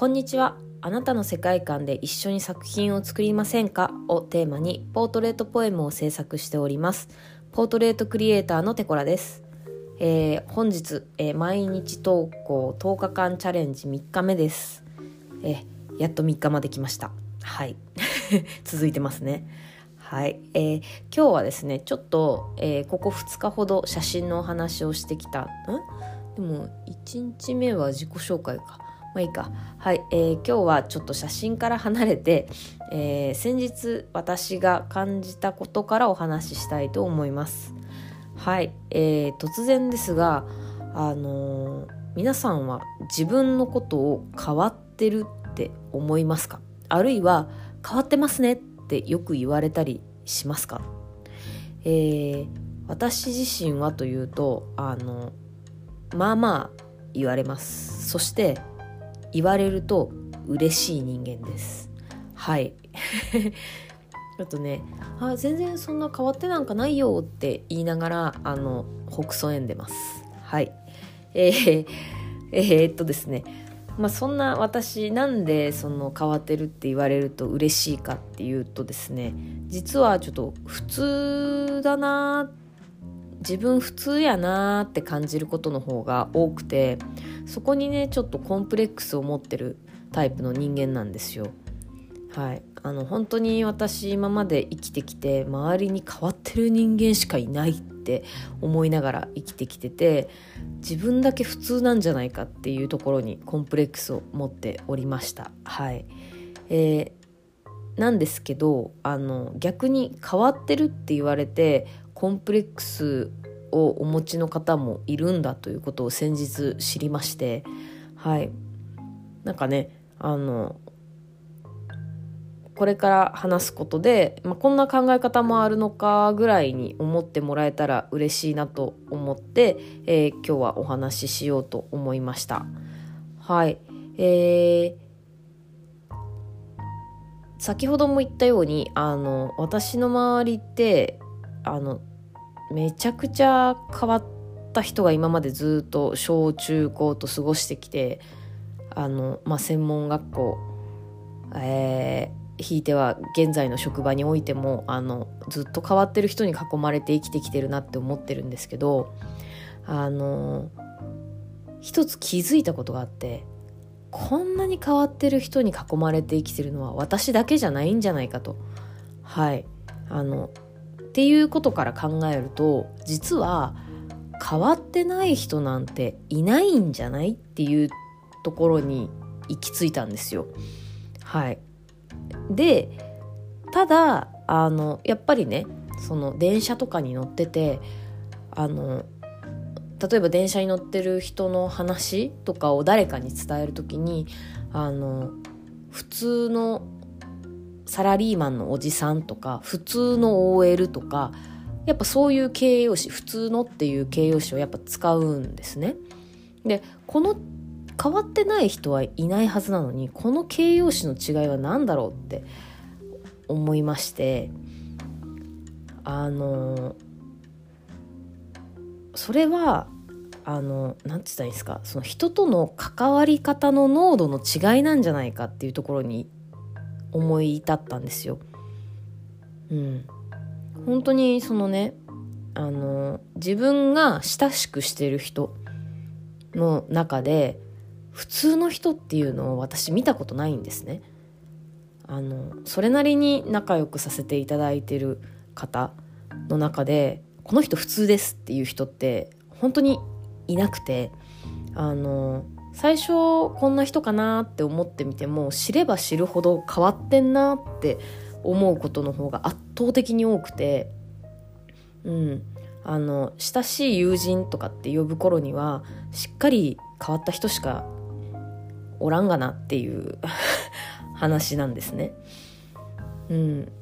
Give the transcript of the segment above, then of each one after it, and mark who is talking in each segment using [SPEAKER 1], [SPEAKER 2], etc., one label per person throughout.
[SPEAKER 1] こんにちは。あなたの世界観で一緒に作品を作りませんか？をテーマにポートレートポエムを制作しております。ポートレートクリエイターのテコラです。えー、本日、えー、毎日投稿10日間チャレンジ3日目です。えー、やっと3日まで来ました。はい。続いてますね。はい、えー、今日はですねちょっと、えー、ここ2日ほど写真のお話をしてきたん？でも1日目は自己紹介かまあいいか。はい、えー、今日はちょっと写真から離れて、えー、先日私が感じたことからお話ししたいと思います。はい、えー、突然ですが、あのー、皆さんは自分のことを変わってるって思いますか？あるいは変わってますねってよく言われたりしますか？えー、私自身はというとあのまあまあ言われますそして言われると嬉しい人間です。はい。あとねあ全然そんな変わってなんかないよって言いながらあの北総んでます。はい。えー、えー、っとですね。まあそんな私なんでその変わってるって言われると嬉しいかっていうとですね実はちょっと普通だな自分普通やなーって感じることの方が多くてそこにねちょっとコンプレックスを持ってるタイプの人間なんですよ。はい、あの本当に私今まで生きてきて周りに変わってる人間しかいないって思いながら生きてきてて自分だけ普通なんじゃないかっていうところにコンプレックスを持っておりました。はいえー、なんですけどあの逆に変わってるって言われてコンプレックスをお持ちの方もいるんだということを先日知りましてはいなんかねあのこれから話すことで、まあ、こんな考え方もあるのかぐらいに思ってもらえたら嬉しいなと思って、えー、今日はお話ししようと思いました。はい。えー、先ほども言ったように、あの、私の周りって、あの、めちゃくちゃ変わった人が今までずっと小中高と過ごしてきてあの、まあ、専門学校、えー、ひいては現在の職場においてもあのずっと変わってる人に囲まれて生きてきてるなって思ってるんですけどあの一つ気づいたことがあってこんなに変わってる人に囲まれて生きてるのは私だけじゃないんじゃないかと。はい。あのっていうことから考えると実は変わってない人なんていないんじゃないっていうところに行き着いたんですよ。はい、でただあのやっぱりねその電車とかに乗っててあの例えば電車に乗ってる人の話とかを誰かに伝える時にあの普通のサラリーマンのおじさんとか普通の OL とかやっぱそういう形容詞普通のっていう形容詞をやっぱ使うんですね。でこの変わってない人はいないはずなのにこの形容詞の違いは何だろうって思いましてあのそれはあの何て言ったらいいんですかその人との関わり方の濃度の違いなんじゃないかっていうところに思い至ったんですよ。うん、本当にそのねあの自分が親しくしてる人の中で普通の人っていうのを私見たことないんですね。あのそれなりに仲良くさせていただいてる方の中でこの人普通ですっていう人って本当にいなくてあの最初こんな人かなって思ってみても知れば知るほど変わってんなって思うことの方が圧倒的に多くてうんあの親しい友人とかって呼ぶ頃にはしっかり変わった人しかおらんがなっていう 話なんですね。うん、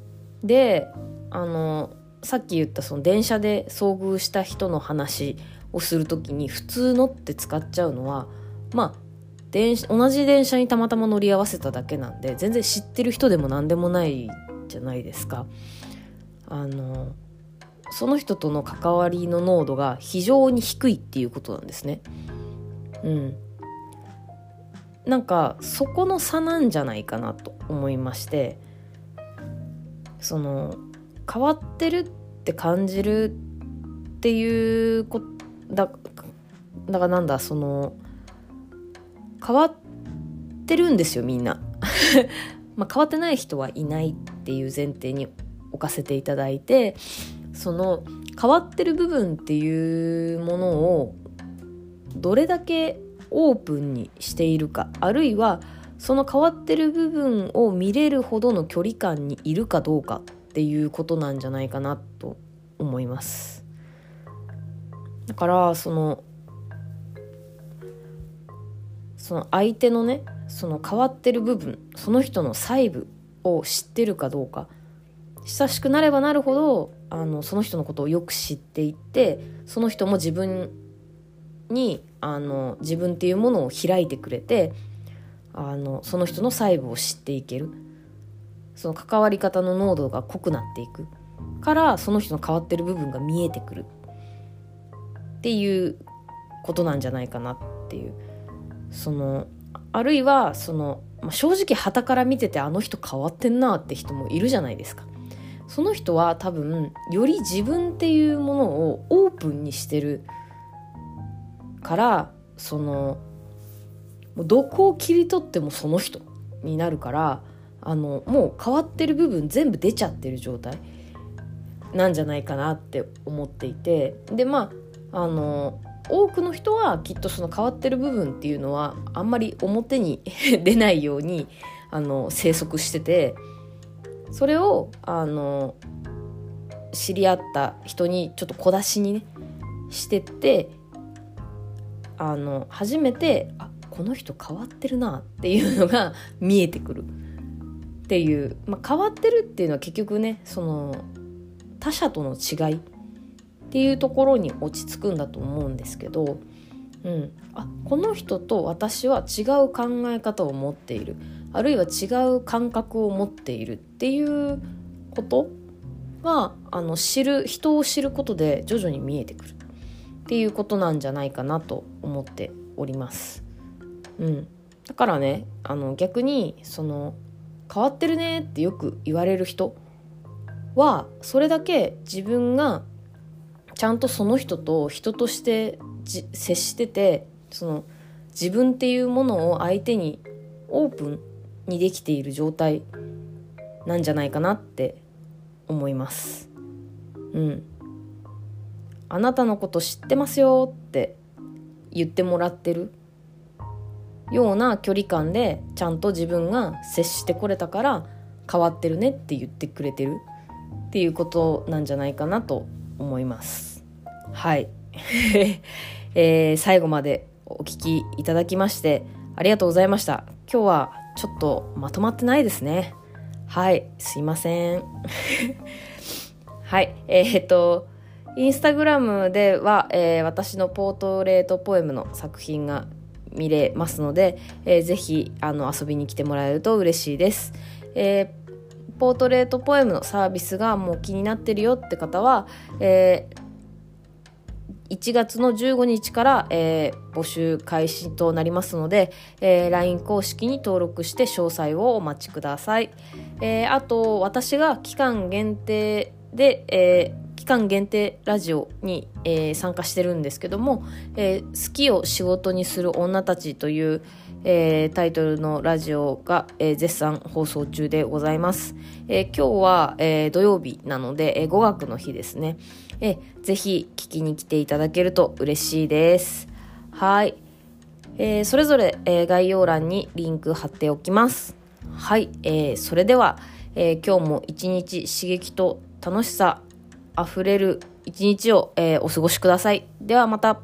[SPEAKER 1] であのさっき言ったその電車で遭遇した人の話をする時に普通のって使っちゃうのはまあ電同じ電車にたまたま乗り合わせただけなんで全然知ってる人でも何でもないじゃないですか。あのその人との関わりの濃度が非常に低いっていうことなんですね。うん。なんかそこの差なんじゃないかなと思いましてその変わってるって感じるっていうこだだからなんだその変わってるんですよみんな。まあ変わってない人はいないっていう前提に置かせていただいてその変わってる部分っていうものをどれだけオープンにしているかあるいはその変わってる部分を見れるほどの距離感にいるかどうかっていうことなんじゃないかなと思いますだからそのその相手のねその変わってる部分その人の細部を知ってるかどうか親しくなればなるほどあのその人のことをよく知っていってその人も自分にあの自分っていうものを開いてくれてあのその人の細部を知っていける。その関わり方の濃度が濃くなっていく。からその人の変わってる部分が見えてくる。っていうことなんじゃないかなっていう。そのあるいはその、まあ、正直旗から見ててあの人変わってんなって人もいるじゃないですか。その人は多分より自分っていうものをオープンにしてるからそのどこを切り取ってもその人になるからあのもう変わってる部分全部出ちゃってる状態なんじゃないかなって思っていてでまああの多くの人はきっとその変わってる部分っていうのはあんまり表に 出ないようにあの生息しててそれをあの知り合った人にちょっと小出しにねしてってあの初めてあこの人変わってるなっていうのが 見えてくる。っていう、まあ、変わってるっていうのは結局ねその他者との違いっていうところに落ち着くんだと思うんですけど、うん、あこの人と私は違う考え方を持っている。あるいは違う感覚を持っているっていうことはあの知る人を知ることで徐々に見えてくる。っていうことなんじゃないかなと思っております。うん、だからねあの逆にその変わってるねってよく言われる人はそれだけ自分がちゃんとその人と人として接しててその自分っていうものを相手にオープンにできている状態なんじゃないかなって思います。うん。あなたのこと知ってますよって言ってもらってるような距離感でちゃんと自分が接してこれたから変わってるねって言ってくれてるっていうことなんじゃないかなと思います。はい、えー、最後までお聞きいただきましてありがとうございました。今日はちょっとまとまってないですね。はい。すいません。はい。えー、っとインスタグラムでは、えー、私のポートレートポエムの作品が見れますので、えー、ぜひあの遊びに来てもらえると嬉しいです。えー、ポートレートポエムのサービスがもう気になってるよって方は、えー、1月の15日から、えー、募集開始となりますので、えー、LINE 公式に登録して詳細をお待ちください。えー、あと、私が期間限定で、えー、間限定ラジオに、えー、参加してるんですけども、えー、好きを仕事にする女たちという、えー、タイトルのラジオが、え絶賛放送中でございます。え今日は、え土曜日なので、え語学の日ですね。えぜひ聞きに来ていただけると嬉しいです。はい。えそれぞれ、え概要欄にリンク貼っておきます。はい。えそれでは、え今日も一日刺激と楽しさ溢れる一日を、えー、お過ごしください。ではまた。